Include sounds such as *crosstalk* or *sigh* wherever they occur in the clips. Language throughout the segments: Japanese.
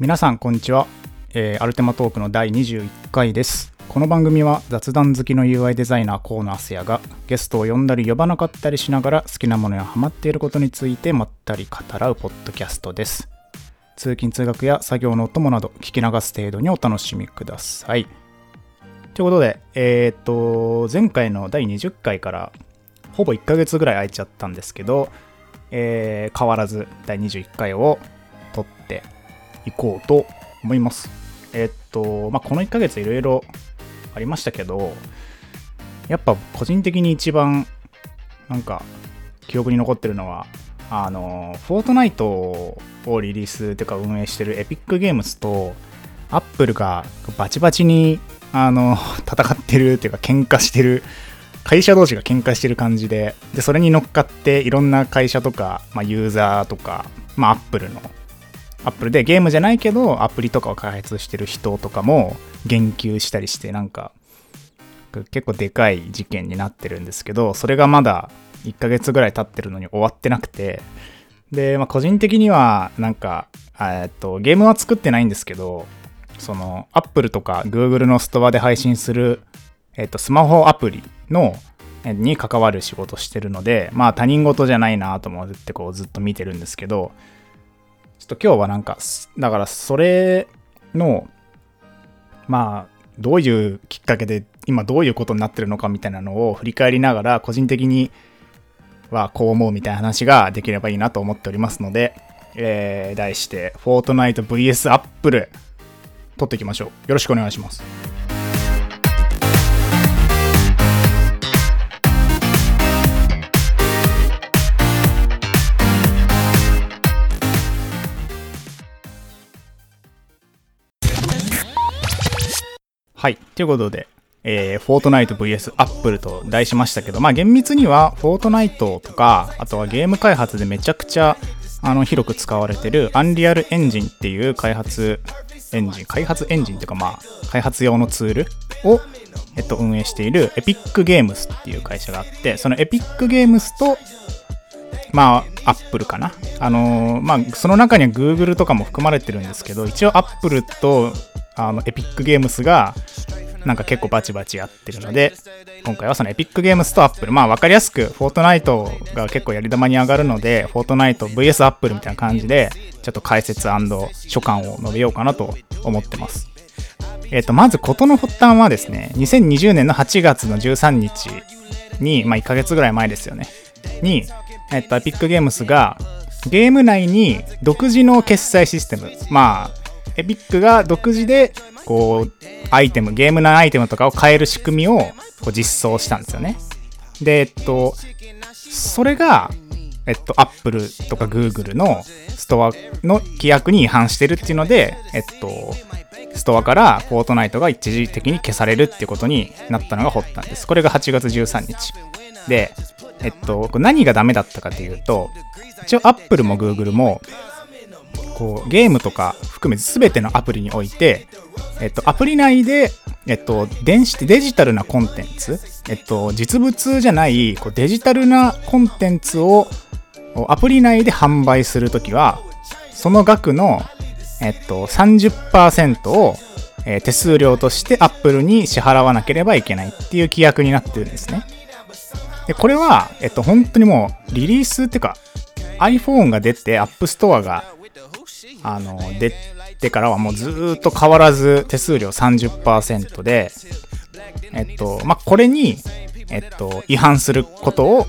皆さんこんにちは、えーアルテマトークの第21回です。この番組は雑談好きの UI デザイナー河野敦也がゲストを呼んだり呼ばなかったりしながら好きなものやハマっていることについてまったり語らうポッドキャストです。通勤通学や作業のお供など聞き流す程度にお楽しみください。ということでえっ、と前回の第20回からほぼ1ヶ月ぐらい空いちゃったんですけど、えー変わらず第21回を撮っていこうと思います。えっと、まあ、この1ヶ月いろいろありましたけど、やっぱ個人的に一番なんか記憶に残ってるのは、あの、フォートナイトをリリースというか運営してるエピックゲームズと、アップルがバチバチにあの *laughs* 戦ってるっていうか喧嘩してる会社同士が喧嘩してる感じででそれに乗っかっていろんな会社とか、まあ、ユーザーとか、まあ、アップルのアップルでゲームじゃないけどアプリとかを開発してる人とかも言及したりしてなんか結構でかい事件になってるんですけどそれがまだ1ヶ月ぐらい経ってるのに終わってなくてで、まあ、個人的にはなんかえっとゲームは作ってないんですけどそのアップルとか Google のストアで配信する、えっと、スマホアプリのに関わる仕事してるのでまあ他人事じゃないなと思ってこうずっと見てるんですけどちょっと今日はなんかだからそれのまあどういうきっかけで今どういうことになってるのかみたいなのを振り返りながら個人的にはこう思うみたいな話ができればいいなと思っておりますので、えー題して「フォートナイト VS アップル」撮っていきましょう。よろしくお願いします。はい。ということで、えー、フォートナイト VS アップルと題しましたけど、まあ厳密には、フォートナイトとか、あとはゲーム開発でめちゃくちゃあの広く使われてるアンリアルエンジンっていう開発エンジン、開発エンジンっていうかまあ、開発用のツールを、えっと、運営しているエピックゲームスっていう会社があって、そのエピックゲームスと、まあ、アップルかな。あのーまあ、その中には Google とかも含まれてるんですけど、一応アップルとあのエピックゲームスが、なんか結構バチバチやってるので、今回はそのエピックゲームスとアップル、まあ分かりやすく、フォートナイトが結構やり玉に上がるので、フォートナイト VS アップルみたいな感じで、ちょっと解説所感を述べようかなと思ってます。えっ、と、まず事の発端はですね、2020年の8月の13日に、まあ1ヶ月ぐらい前ですよね、に、えっ、と、エピックゲームスが、ゲーム内に独自の決済システム、まあ、エピックが独自で、こう、アイテム、ゲーム内アイテムとかを買える仕組みをこう実装したんですよね。で、えっと、それが、えっと、Apple とか Google のストアの規約に違反してるっていうので、えっと、ストアからフォートナイトが一時的に消されるっていうことになったのが発端です。これが8月13日。で、えっと、何がダメだったかというと、一応 Apple も Google も、こうゲームとか含め全てのアプリにおいて、えっと、アプリ内で、えっと、電子デジタルなコンテンツ、えっと、実物じゃないこうデジタルなコンテンツをアプリ内で販売するときは、その額の、えっと、30%を、えー手数料として Apple に支払わなければいけないっていう規約になってるんですね。で、これは、えっと、本当にもう、リリースっていうか、iPhone が出て、App Store が、あの、出てからはもうずっと変わらず手数料30%で、えっと、まあ、これに、えっと、違反することを、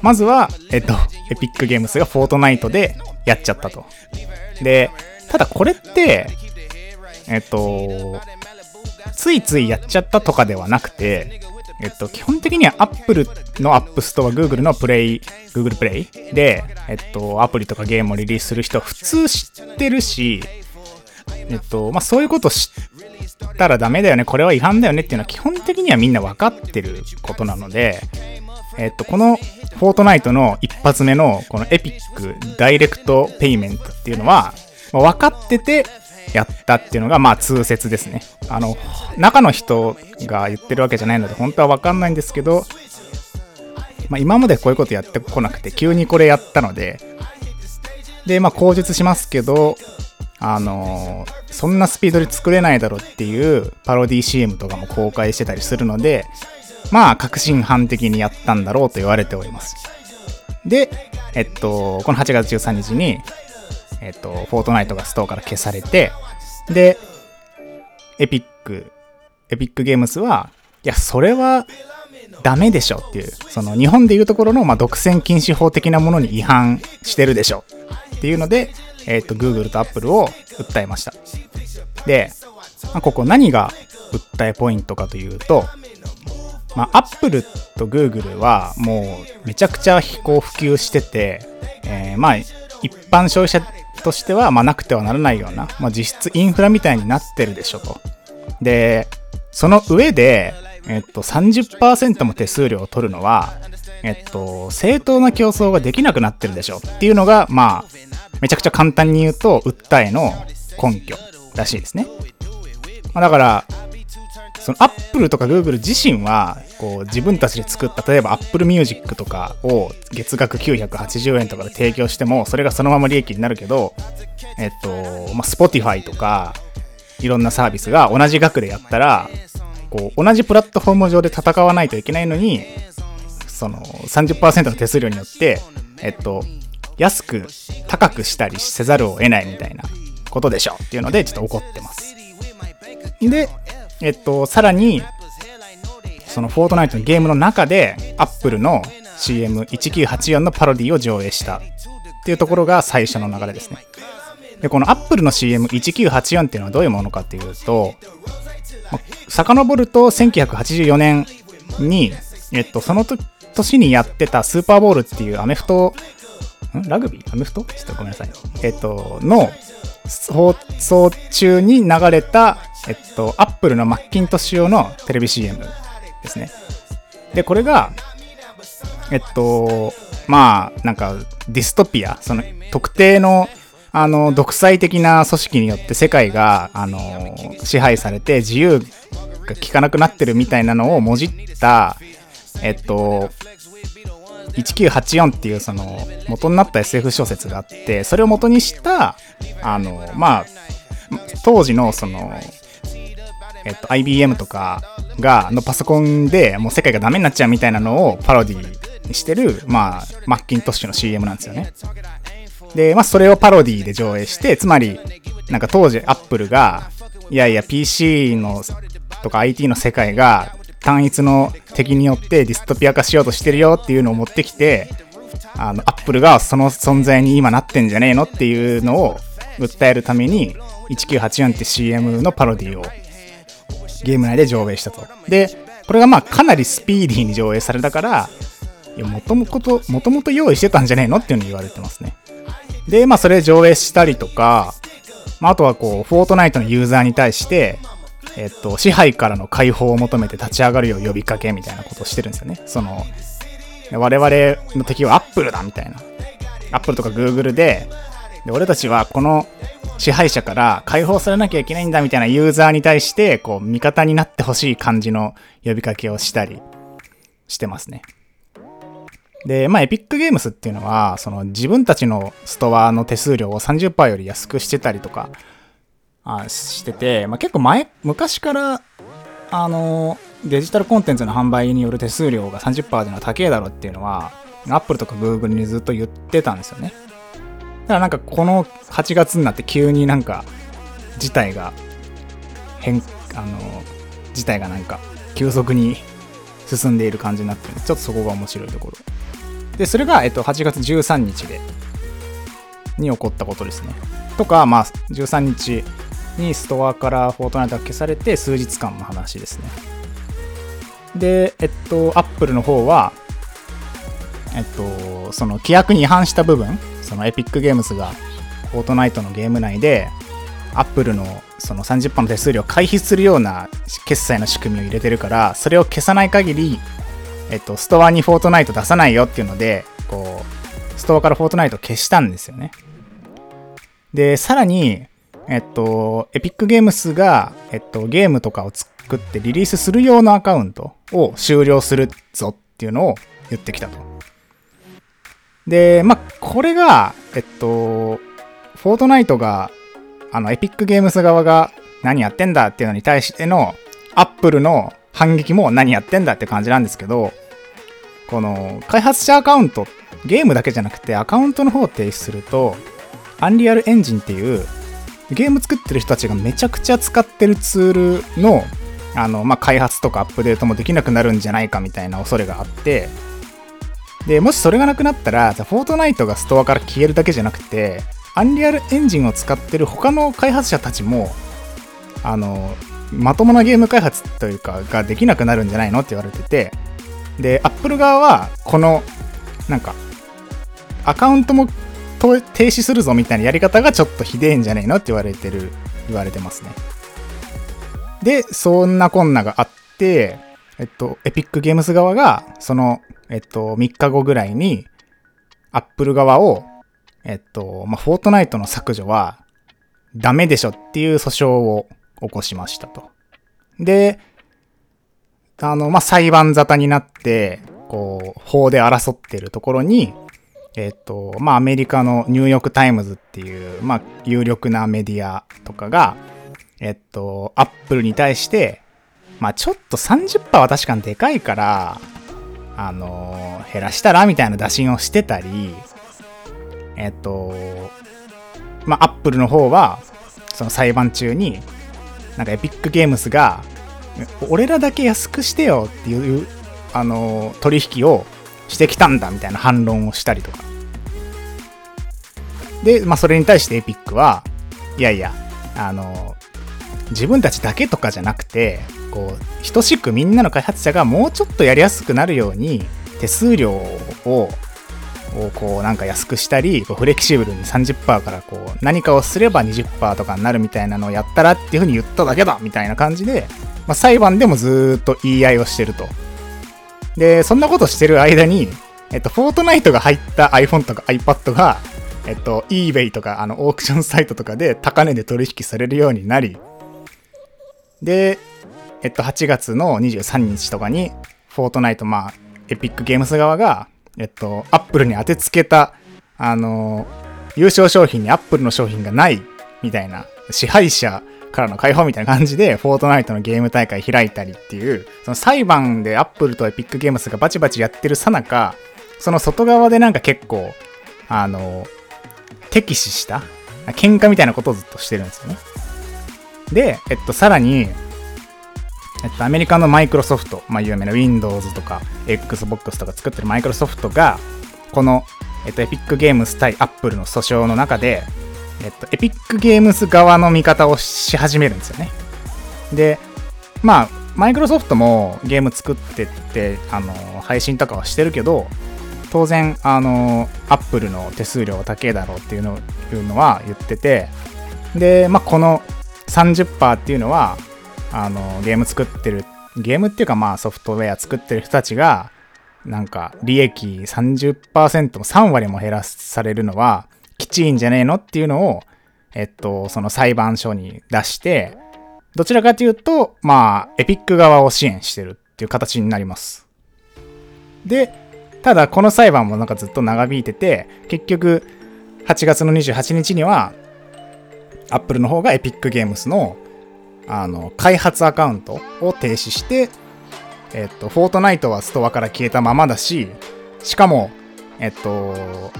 まずは、えっと、エピックゲームスがフォートナイトでやっちゃったと。で、ただこれって、えっと、ついついやっちゃったとかではなくて、えっと、基本的には Apple の App Store、Google の Play、Google Play で、えっと、アプリとかゲームをリリースする人は普通知ってるし、えっと、まあ、そういうこと知ったらダメだよね、これは違反だよねっていうのは基本的にはみんな分かってることなので、えっと、このフォートナイトの一発目のこのエピックダイレクトペイメントっていうのは、まあ分かっててやったっていうのが、まあ通説ですね。あの、中の人が言ってるわけじゃないので、本当は分かんないんですけど、まあ今までこういうことやってこなくて、急にこれやったので、で、まあ口述しますけど、あの、そんなスピードで作れないだろうっていうパロディ CM とかも公開してたりするので、まあ、革新犯的にやったんだろうと言われております。で、えっと、この8月13日に、えっと、フォートナイトがストアから消されて、で、エピック、エピックゲームズは、いや、それはダメでしょっていう、その日本でいうところの、まあ、独占禁止法的なものに違反してるでしょっていうので、えっ、と、Google と Apple を訴えました。で、まあ、ここ何が訴えポイントかというと、まあ、Apple と Google はもうめちゃくちゃ飛行普及してて、えー、まあ、一般消費者としては、まあ、なくてはならないような、まあ、実質インフラみたいになってるでしょと。で、その上で、えっと、30%も手数料を取るのは、えっと、正当な競争ができなくなってるでしょっていうのが、まあ、めちゃくちゃ簡単に言うと、訴えの根拠らしいですね。まあ、だから、その Apple とか Google 自身は、こう自分たちで作った、例えば Apple Music とかを月額980円とかで提供しても、それがそのまま利益になるけど、えっと、まあ、Spotify とか、いろんなサービスが同じ額でやったら、こう、同じプラットフォーム上で戦わないといけないのに、その30%の手数料によって、えっと、安く高くしたりせざるを得ないみたいなことでしょっていうのでちょっと怒ってます。で、えっと、さらに、そのフォートナイトのゲームの中で、アップルの CM1984 のパロディを上映したっていうところが最初の流れですね。で、このアップルの CM1984 っていうのはどういうものかっていうと、遡ると1984年に、えっと、その年にやってたスーパーボールっていうアメフトラグビー？アメフト？ちょっとごめんなさい。えっと、の放送中に流れた、えっと、アップルのマッキントッシュ用のテレビ CM ですね。で、これが、えっと、まあ、なんか、ディストピア、その、特定の、あの、独裁的な組織によって世界が、あの、支配されて自由が効かなくなってるみたいなのをもじった、えっと、1984っていうその元になった SF 小説があってそれを元にしたあのまあ当時のそのえっと IBM とかがのパソコンでもう世界がダメになっちゃうみたいなのをパロディにしてるまあマッキントッシュの CM なんですよね。でまあそれをパロディで上映してつまりなんか当時アップルがいやいや PC のとか IT の世界が単一の敵によってディストピア化しようとしてるよっていうのを持ってきて、あの、アップルがその存在に今なってんじゃねえのっていうのを訴えるために、1984って CM のパロディをゲーム内で上映したと。で、これがまあかなりスピーディーに上映されたから、いや、もともと、もともと用意してたんじゃねえのっていうの言われてますね。で、まあそれ上映したりとか、まあ、あとはこう、フォートナイトのユーザーに対して、えっと、支配からの解放を求めて立ち上がるよう呼びかけみたいなことをしてるんですよね。その、我々の敵はアップルだみたいな。アップルとかグーグルで、で俺たちはこの支配者から解放されなきゃいけないんだみたいなユーザーに対して、こう、味方になってほしい感じの呼びかけをしたりしてますね。で、まあ、エピックゲームスっていうのは、その自分たちのストアの手数料を30%より安くしてたりとかあしてて、まあ、結構前、昔から、あの、デジタルコンテンツの販売による手数料が30%でのは高えだろっていうのは、Apple とか Google にずっと言ってたんですよね。だからなんかこの8月になって急になんか事態が変、あの、事態がなんか急速に進んでいる感じになってるんでちょっとそこが面白いところ。で、それが、えっと、8月13日で、に起こったことですね。とか、まあ、13日にストアからフォートナイトが消されて数日間の話ですね。で、えっと、アップルの方は、えっと、その規約に違反した部分、そのエピックゲームズがフォートナイトのゲーム内で、アップルのその30%の手数料を回避するような決済の仕組みを入れてるから、それを消さない限り、えっと、ストアにフォートナイト出さないよっていうので、こう、ストアからフォートナイト消したんですよね。で、さらに、えっと、エピックゲームスが、えっと、ゲームとかを作ってリリースする用のアカウントを終了するぞっていうのを言ってきたと。で、まあ、これが、えっと、フォートナイトが、あの、エピックゲームズ側が何やってんだっていうのに対しての、アップルの反撃も何やってんだって感じなんですけど、この、開発者アカウント、ゲームだけじゃなくてアカウントの方を提出すると、アンリアルエンジンっていう、ゲーム作ってる人たちがめちゃくちゃ使ってるツールの、あの、まあ、開発とかアップデートもできなくなるんじゃないかみたいな恐れがあって、で、もしそれがなくなったら、フォートナイトがストアから消えるだけじゃなくて、アンリアルエンジンを使ってる他の開発者たちも、あの、まともなゲーム開発というか、ができなくなるんじゃないのって言われてて、で、アップル側は、この、なんか、アカウントも停止するぞみたいなやり方がちょっとひでえんじゃねえのって言われてる、言われてますね。で、そんなこんながあって、えっと、エピックゲームズ側が、その、えっと、3日後ぐらいに、アップル側を、えっと、まあ、フォートナイトの削除は、ダメでしょっていう訴訟を起こしましたと。で、あの、まあ、裁判沙汰になって、こう、法で争ってるところに、えっと、まあ、アメリカのニューヨークタイムズっていう、まあ、有力なメディアとかが、えっと、アップルに対して、まあ、ちょっと30%は確かにでかいから、あの減らしたらみたいな打診をしてたり、えっと、まあ、アップルの方は、その裁判中に、なんかエピックゲームズが、俺らだけ安くしてよっていう、あの取引をしてきたんだみたいな反論をしたりとか。で、まあ、それに対してエピックは、いやいや、あの自分たちだけとかじゃなくて、こう、等しくみんなの開発者がもうちょっとやりやすくなるように、手数料を、をこうなんか安くしたり、こうフレキシブルに30%からこう何かをすれば20%とかになるみたいなのをやったらっていうふうに言っただけだみたいな感じで、まあ、裁判でもずっと言い合いをしてると。で、そんなことしてる間に、えっと、フォートナイトが入った iPhone とか iPad が、えっと、eBay とか、あの、オークションサイトとかで高値で取引されるようになり、で、えっと、8月の23日とかに、フォートナイト、まあ、エピックゲームス側が、えっと、アップルに当てつけた、あの優勝商品にアップルの商品がないみたいな、支配者からの解放みたいな感じで、フォートナイトのゲーム大会開いたりっていう、その裁判でアップルとエピックゲームスがバチバチやってるさなか、その外側でなんか結構、あの、敵視した喧嘩みたいなことをずっとしてるんですよね。で、えっと、さらに、えっと、アメリカのマイクロソフト、まあ、有名な Windows とか Xbox とか作ってるマイクロソフトが、この、えっと、エピックゲームス対アップルの訴訟の中で、えっと、エピックゲームズ側の見方をし始めるんですよね。で、まあ、マイクロソフトもゲーム作ってって、あの、配信とかはしてるけど、当然、あの、アップルの手数料は高いだろうっていうのいうのは言ってて、で、まあ、この30%っていうのは、あの、ゲーム作ってる、ゲームっていうかまあソフトウェア作ってる人たちが、なんか利益30%も3割も減らされるのはきちいんじゃねえの？っていうのを、えっと、その裁判所に出して、どちらかというと、まあ、エピック側を支援してるっていう形になります。で、ただこの裁判もなんかずっと長引いてて、結局、8月の28日には、アップルの方がエピックゲームスの、あの、開発アカウントを停止して、えっと、フォートナイトはストアから消えたままだし、しかも、えっと、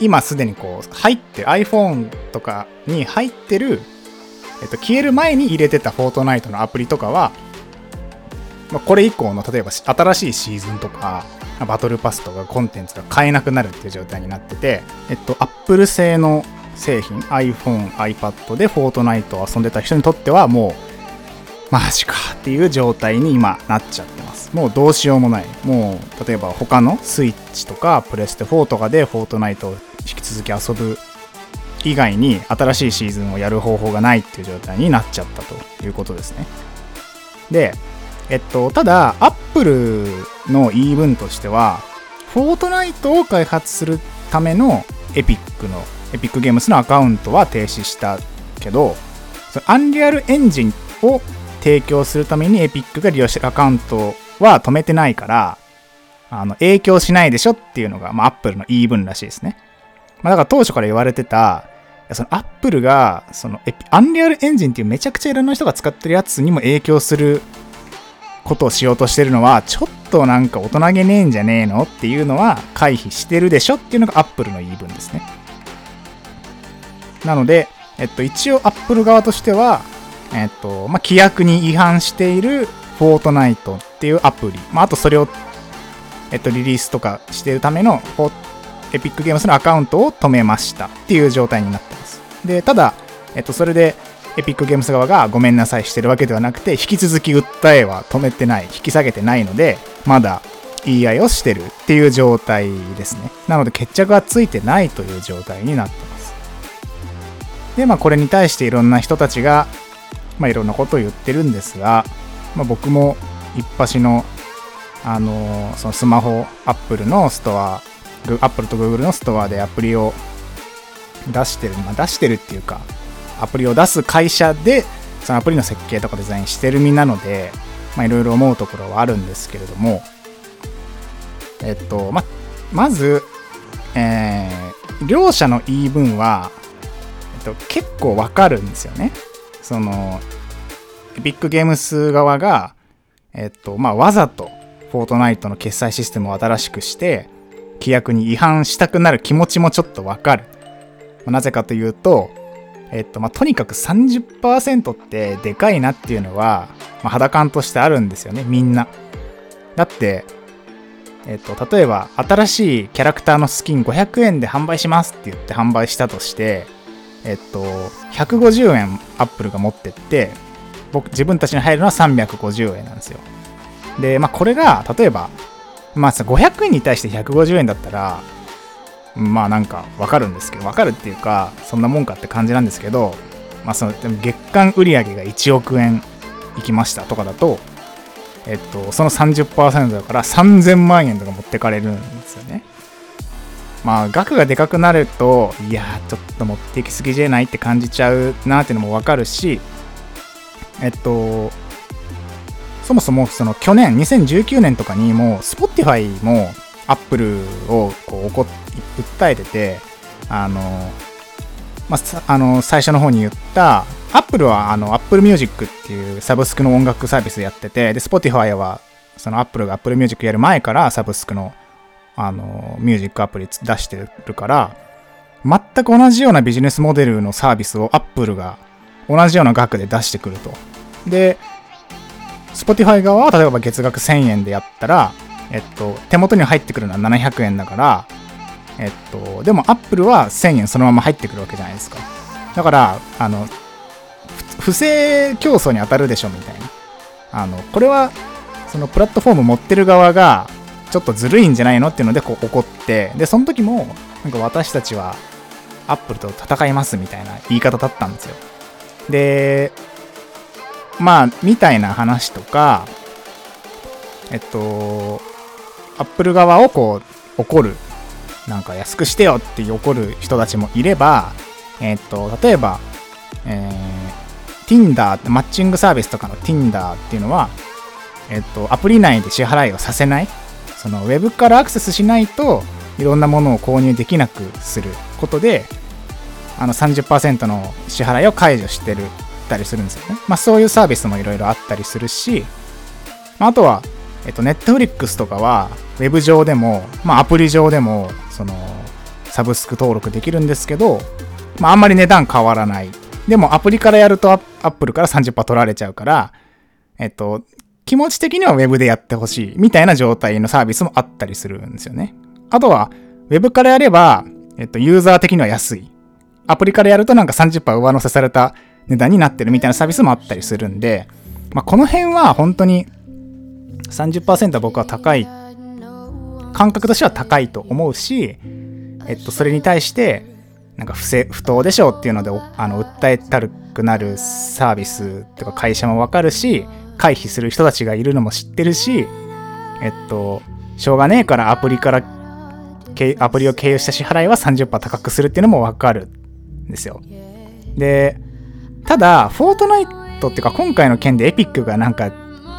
今すでにこう、入って iPhone とかに入ってる、えっと、消える前に入れてたフォートナイトのアプリとかは、まあ、これ以降の例えば新しいシーズンとか、バトルパスとかコンテンツが買えなくなるっていう状態になってて、えっと、Apple 製の製品、iPhone、iPad でフォートナイトを遊んでた人にとってはもう、マジかっていう状態に今なっちゃってます。もうどうしようもない。もう、例えば他のスイッチとかプレステ4とかでフォートナイトを引き続き遊ぶ以外に新しいシーズンをやる方法がないっていう状態になっちゃったということですね。で、えっと、ただ、Apple の言い分としては、フォートナイトを開発するためのエピックの、エピックゲームスのアカウントは停止したけど、アンリアルエンジンを提供するためにエピックが利用してるアカウントは止めてないから、あの、影響しないでしょっていうのが、まあ、Apple の言い分らしいですね。まあ、だから当初から言われてた、そのアップルが、そのアンリアルエンジンっていうめちゃくちゃいろんな人が使ってるやつにも影響することをしようとしてるのは、ちょっとなんか大人げねえんじゃねえのっていうのは回避してるでしょっていうのがアップルの言い分ですね。なので、えっと、一応アップル側としては、えっと、まあ、規約に違反しているフォートナイトっていうアプリ、まあ、あとそれを、えっと、リリースとかしてるためのエピックゲームスのアカウントを止めましたっていう状態になってます。で、ただ、えっと、それで、エピックゲームス側がごめんなさいしてるわけではなくて、引き続き訴えは止めてない、引き下げてないので、まだ言い合いをしてるっていう状態ですね。なので決着はついてないという状態になってます。で、まあこれに対していろんな人たちが、まあいろんなことを言ってるんですが、まあ僕も一発の、あのー、そのスマホ、アップルのストア、アップルとグーグルのストアでアプリを出してる、まあ出してるっていうか、アプリを出す会社でそのアプリの設計とかデザインしてる身なのでいろいろ思うところはあるんですけれどもえっとままず、えー、両者の言い分は、えっと、結構わかるんですよね。そのエピックゲームス側がえっとまあわざとフォートナイトの決済システムを新しくして規約に違反したくなる気持ちもちょっとわかるなぜかというとえっとまあ、とにかく30%ってでかいなっていうのは、まあ、肌感としてあるんですよね、みんな。だって、えっと、例えば、新しいキャラクターのスキン500円で販売しますって言って販売したとして、えっと、150円アップルが持ってって、僕、自分たちに入るのは350円なんですよ。で、まあ、これが、例えば、まあさ、500円に対して150円だったら、まあなんかわかるんですけど、わかるっていうか、そんなもんかって感じなんですけど、まあそのでも、月間売上が1億円いきましたとかだと、えっと、その30%だから3000万円とか持ってかれるんですよね。まあ、額がでかくなると、いやちょっと持っていきすぎじゃないって感じちゃうなっていうのもわかるし、えっと、そもそもその去年、2019年とかにもう Spotify もアップルをこう怒訴えてて、あの、まあ、あの最初の方に言った、アップルはあの Apple Music っていうサブスクの音楽サービスやってて、で、Spotify はそのアップルが Apple Music やる前からサブスクのあのミュージックアプリ出してるから、全く同じようなビジネスモデルのサービスを Apple が同じような額で出してくると。で、Spotify 側は例えば月額1000円でやったら、えっと、手元に入ってくるのは700円だから、えっと、でも Apple は1000円そのまま入ってくるわけじゃないですか。だから、あの、不正競争に当たるでしょみたいな。あの、これは、そのプラットフォーム持ってる側が、ちょっとずるいんじゃないのっていうので、こう怒って、で、その時も、なんか私たちは、アップルと戦いますみたいな言い方だったんですよ。で、まあ、みたいな話とか、えっと、アップル側をこう怒るなんか安くしてよって怒る人たちもいれば、えっと例えば、えー、Tinder ってマッチングサービスとかの Tinder っていうのは、えっとアプリ内で支払いをさせない。そのウェブからアクセスしないといろんなものを購入できなくすることであの30%の支払いを解除してる。たりするんですよね。まあそういうサービスもいろいろあったりするし、まあとはえっと、ネットフリックスとかは、ウェブ上でも、まあ、アプリ上でも、その、サブスク登録できるんですけど、まあ、あんまり値段変わらない。でも、アプリからやると、アップルから30%取られちゃうから、えっと、気持ち的にはウェブでやってほしい、みたいな状態のサービスもあったりするんですよね。あとは、ウェブからやれば、えっと、ユーザー的には安い。アプリからやるとなんか30%上乗せされた値段になってるみたいなサービスもあったりするんで、まあ、この辺は本当に30%は僕は高い感覚としては高いと思うし、えっと、それに対してなんか不正不当でしょうっていうのであの訴えたるくなるサービスとか会社もわかるし回避する人たちがいるのも知ってるしえっとしょうがねえからアプリからアプリを経由した支払いは30%高くするっていうのもわかるんですよ。でただフォートナイトっていうか今回の件でエピックがなんか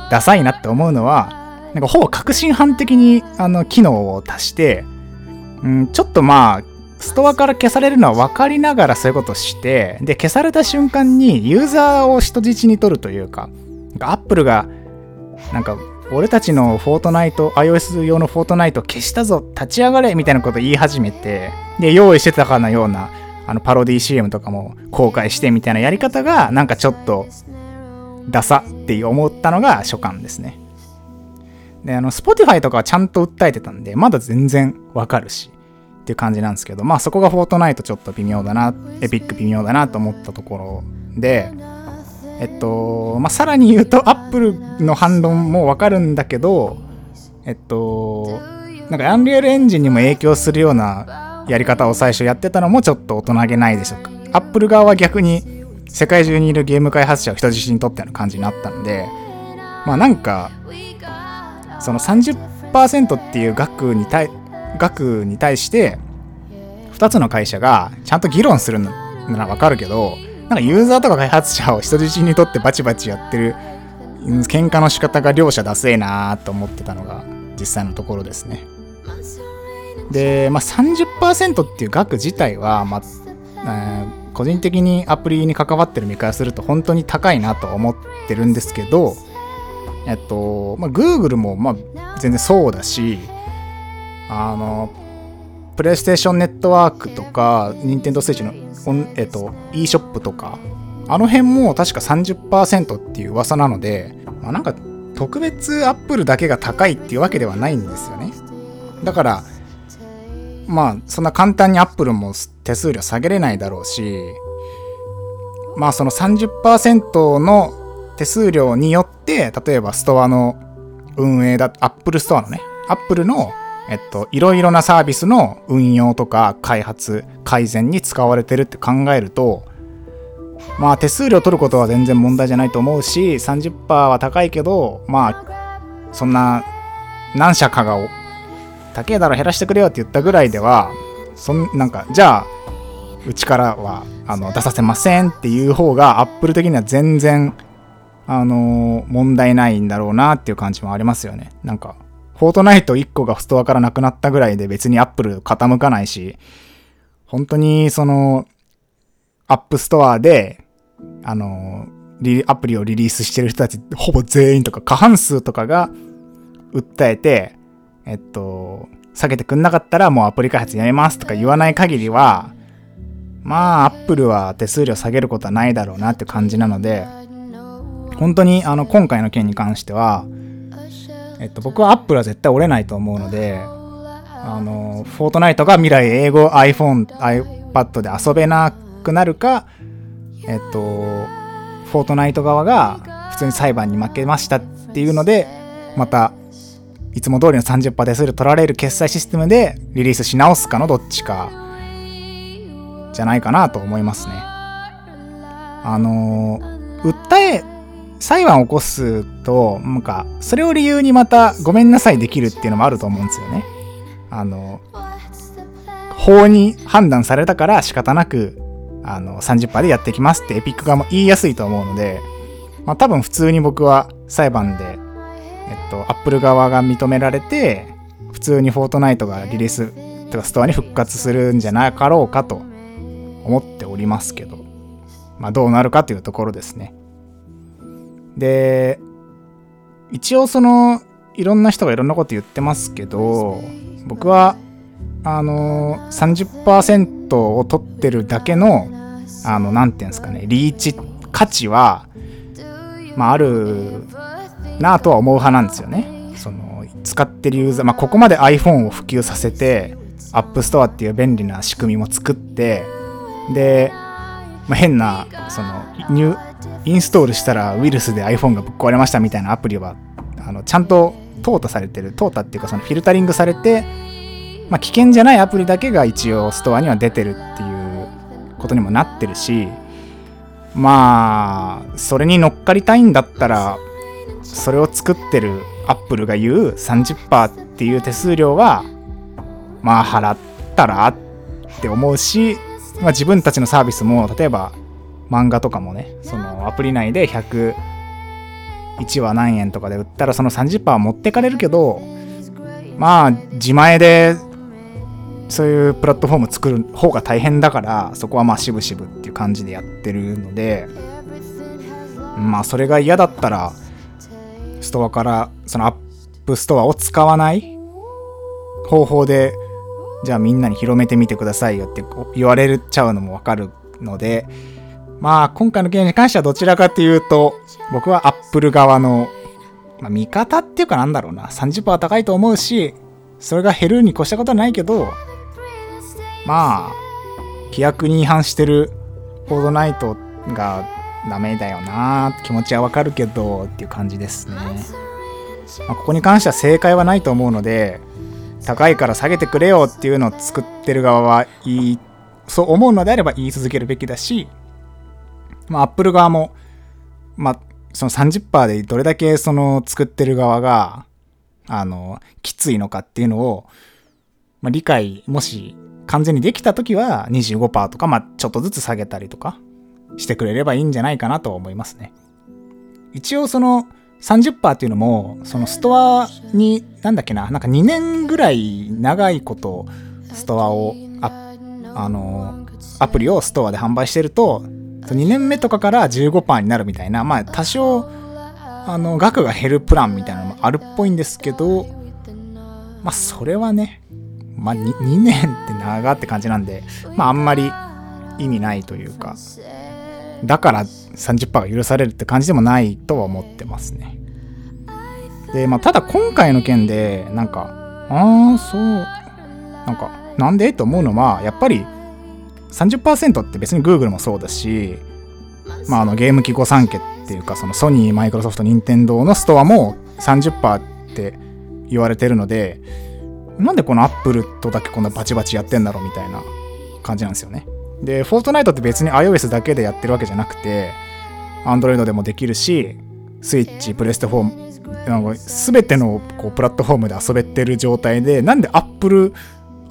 ダサいなって思うのは、なんかほぼ革新犯的にあの機能を足して、うん、ちょっとまあ、ストアから消されるのは分かりながらそういうことしてで消された瞬間にユーザーを人質に取るというかアップルがなんか俺たちのフォートナイト iOS 用のフォートナイト消したぞ立ち上がれみたいなこと言い始めてで用意してたかのようなあのパロディ CM とかも公開してみたいなやり方がなんかちょっとダサって思ったのが初感ですね。であの Spotify とかはちゃんと訴えてたんでまだ全然わかるしっていう感じなんですけどまあそこがフォートナイトちょっと微妙だなエピック微妙だなと思ったところでえっとまあさらに言うとアップルの反論もわかるんだけどえっとなんかアンリアルエンジンにも影響するようなやり方を最初やってたのもちょっと大人げないでしょうかアップル側は逆に世界中にいるゲーム開発者を人質にとっての感じになったんでまあなんかその30%っていう額に対額に対して2つの会社がちゃんと議論するならわかるけどなんかユーザーとか開発者を人質にとってバチバチやってる喧嘩の仕方が両者ダセえなーと思ってたのが実際のところですね。で、まあ、30%っていう額自体は、まあ、えー、個人的にアプリに関わってる身からすると本当に高いなと思ってるんですけど、えっと、まあ、Google もまあ全然そうだし、あの、プレイステーションネットワークとか、Nintendo Switch の、えっと、e ショップとか、あの辺も確か30%っていう噂なので、まあ、なんか特別 Apple だけが高いっていうわけではないんですよね。だから、まあ、そんな簡単に Apple も手数料下げれないだろうし、まあその30%の手数料によって、例えばストアの運営だ、Apple ストアのね、Apple の、えっと、いろいろなサービスの運用とか開発、改善に使われてるって考えると、まあ手数料取ることは全然問題じゃないと思うし、30%は高いけど、まあ、そんな何社かが高えだろ減らしてくれよって言ったぐらいでは、そんなんか、じゃあ、うちからはあの出させませんっていう方が、アップル的には全然あの問題ないんだろうなっていう感じもありますよね。なんか、フォートナイト1個がストアからなくなったぐらいで別にアップル傾かないし、本当にその、アップストアで、あの、アプリをリリースしてる人たち、ほぼ全員とか過半数とかが訴えて、えっと、下げてくんなかったらもうアプリ開発やめますとか言わない限りは、まあ、アップルは手数料下げることはないだろうなって感じなので、本当にあの今回の件に関しては、えっと、僕はアップルは絶対折れないと思うので、あの、フォートナイトが未来英語 iPhone、iPad で遊べなくなるか、えっと、フォートナイト側が普通に裁判に負けましたっていうので、また、いつも通りの30%手数料取られる決済システムでリリースし直すかのどっちか、じゃないかなと思いますね。あの、訴え裁判を起こすと、なんか、それを理由にまたごめんなさいできるっていうのもあると思うんですよね。あの、法に判断されたから仕方なく、あの、30%でやってきますってエピック側も言いやすいと思うので、まあ多分普通に僕は裁判で、えっと、Apple 側が認められて、普通にフォートナイトがリリースとかストアに復活するんじゃなかろうかと思っておりますけど、まあどうなるかというところですね。で、一応その、いろんな人がいろんなこと言ってますけど、僕は、あの、30%を取ってるだけの、あの、なんていうんですかね、リーチ価値は、まあ、あるなぁとは思う派なんですよね。その、使ってるユーザー、まあ、ここまで iPhone を普及させて、App Store っていう便利な仕組みも作って、で、まあ、変な、その、ニュインストールしたらウイルスで iPhone がぶっ壊れましたみたいなアプリはあのちゃんと淘汰されてる淘汰っていうかそのフィルタリングされて、まあ、危険じゃないアプリだけが一応ストアには出てるっていうことにもなってるしまあそれに乗っかりたいんだったらそれを作ってるアップルが言う30%っていう手数料はまあ払ったらって思うし、まあ、自分たちのサービスも例えば漫画とかもね、そのアプリ内で101話何円とかで売ったらその30%は持ってかれるけど、まあ自前でそういうプラットフォーム作る方が大変だからそこはまあしぶしぶっていう感じでやってるのでまあそれが嫌だったらストアからそのアップストアを使わない方法でじゃあみんなに広めてみてくださいよって言われちゃうのもわかるのでまあ今回の件に関してはどちらかというと僕はアップル側の、まあ、見方っていうかなんだろうな30%は高いと思うしそれが減るに越したことはないけどまあ規約に違反してるフォードナイトがダメだよな気持ちはわかるけどっていう感じですね、まあ、ここに関しては正解はないと思うので高いから下げてくれよっていうのを作ってる側はいいそう思うのであれば言い続けるべきだしまあアップル側もまあその30%でどれだけその作ってる側があのきついのかっていうのを、まあ、理解もし完全にできた時は25%とか、まあ、ちょっとずつ下げたりとかしてくれればいいんじゃないかなと思いますね。一応その30%っていうのも、そのストアに、なんだっけな、なんか2年ぐらい長いことストアを、ああの、アプリをストアで販売してると、2年目とかから15%になるみたいな、まあ多少、あの、額が減るプランみたいなのもあるっぽいんですけど、まあそれはね、まあ 2, 2年って長って感じなんで、まああんまり意味ないというか、だから30%が許されるって感じでもないとは思ってますね。で、まあ、ただ今回の件で、なんか、ああ、そう、なんか、なんで？と思うのは、やっぱり30%って別に Google もそうだし、まあ、あのゲーム機御三家っていうか、そのソニー、マイクロソフト、任天堂のストアも30%って言われてるので、なんでこの Apple とだけこんなバチバチやってんだろうみたいな感じなんですよね。で、フォートナイトって別に iOS だけでやってるわけじゃなくて、Android でもできるし、Switch、プレステ4、すべてのこうプラットフォームで遊べてる状態で、なんで Apple、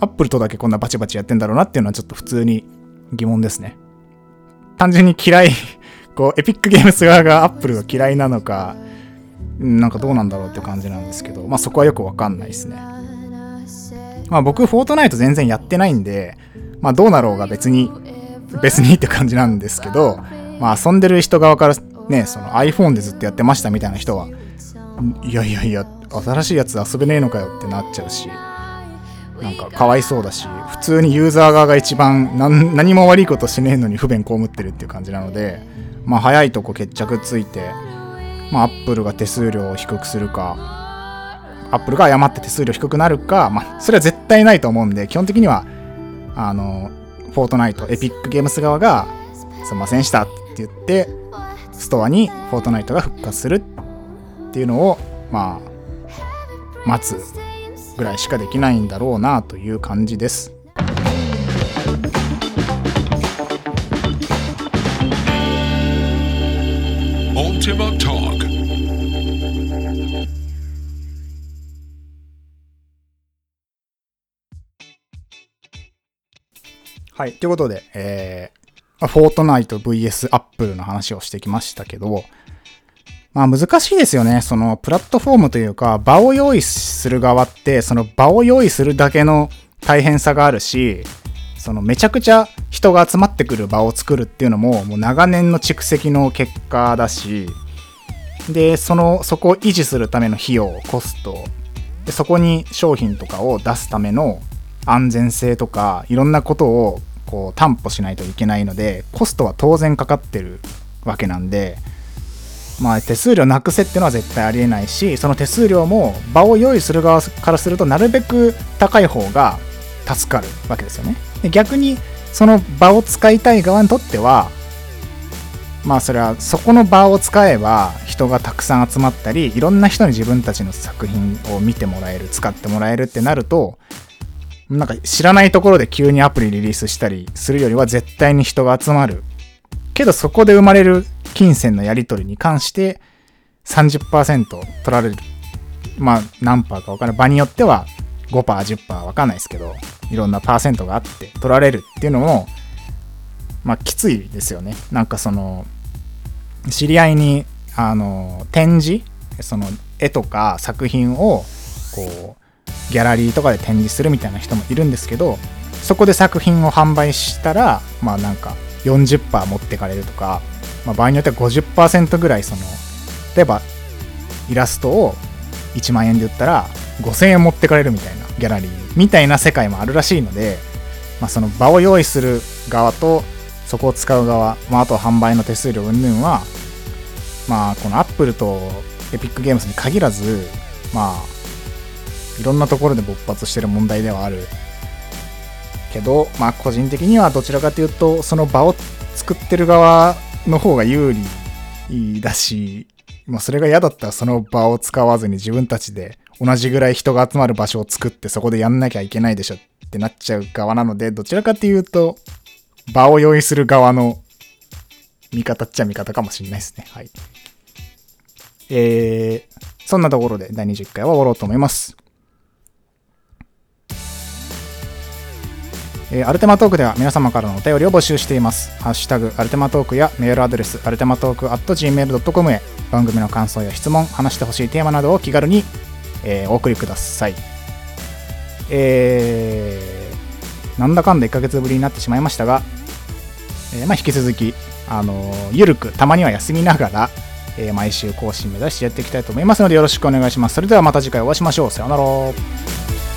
Apple とだけこんなバチバチやってんだろうなっていうのはちょっと普通に疑問ですね。単純に嫌い、*laughs* こう、エピックゲームス側が Apple が嫌いなのか、なんかどうなんだろうって感じなんですけど、まあそこはよくわかんないですね。まあ僕、フォートナイト全然やってないんで、まあどうなろうが別に、別にって感じなんですけど、まあ遊んでる人側からね、その iPhone でずっとやってましたみたいな人は、いやいやいや、新しいやつ遊べねえのかよってなっちゃうし、なんかかわいそうだし、普通にユーザー側が一番何も悪いことしねえのに不便被ってるっていう感じなので、まあ早いとこ決着ついて、まあ Apple が手数料を低くするか、Apple が誤って手数料低くなるか、まあそれは絶対ないと思うんで、基本的にはあの、フォートナイト、エピックゲームス側が、すいませんしたって言って、ストアにフォートナイトが復活するっていうのを、まあ、待つぐらいしかできないんだろうなという感じです。はい。ということで、えー、フォートナイト VS アップルの話をしてきましたけど、まあ難しいですよね。そのプラットフォームというか、場を用意する側って、その場を用意するだけの大変さがあるし、そのめちゃくちゃ人が集まってくる場を作るっていうのも、もう長年の蓄積の結果だし、で、その、そこを維持するための費用、コスト、でそこに商品とかを出すための安全性とか、いろんなことをこう担保しないといけないのでコストは当然かかってるわけなんでまあ手数料なくせっていうのは絶対ありえないしその手数料も場を用意する側からするとなるべく高い方が助かるわけですよね。で逆にその場を使いたい側にとってはまあそれはそこの場を使えば人がたくさん集まったりいろんな人に自分たちの作品を見てもらえる使ってもらえるってなるとなんか知らないところで急にアプリリリースしたりするよりは絶対に人が集まる。けどそこで生まれる金銭のやり取りに関して30%取られる。まあ何パーかわからない。場によっては5%、10%わかんないですけど、いろんなパーセントがあって取られるっていうのも、まあきついですよね。なんかその、知り合いに、あの、展示その絵とか作品を、こう、ギャラリーとかで展示するみたいな人もいるんですけどそこで作品を販売したらまあなんか40%持ってかれるとか、まあ、場合によっては50%ぐらいその例えばイラストを1万円で売ったら5000円持ってかれるみたいなギャラリーみたいな世界もあるらしいので、まあ、その場を用意する側とそこを使う側、まあ、あと販売の手数料云々はまあこのアップルとエピックゲームズに限らずまあいろんなところで勃発してる問題ではあるけどまあ個人的にはどちらかというとその場を作ってる側の方が有利だし、まあ、それが嫌だったらその場を使わずに自分たちで同じぐらい人が集まる場所を作ってそこでやんなきゃいけないでしょってなっちゃう側なのでどちらかというと場を用意する側の味方っちゃ味方かもしれないですね。はい。えー、そんなところで第20回は終わろうと思います。えー、アルテマトークでは皆様からのお便りを募集しています。ハッシュタグアルテマトークやメールアドレスアルテマトーク at gmail.com へ番組の感想や質問、話してほしいテーマなどを気軽に、えー、お送りください。えー、なんだかんだ1ヶ月ぶりになってしまいましたが、えー、まあ、引き続き、あの、ゆるく、たまには休みながら、え、毎週更新目指してやっていきたいと思いますのでよろしくお願いします。それではまた次回お会いしましょう。さようなら。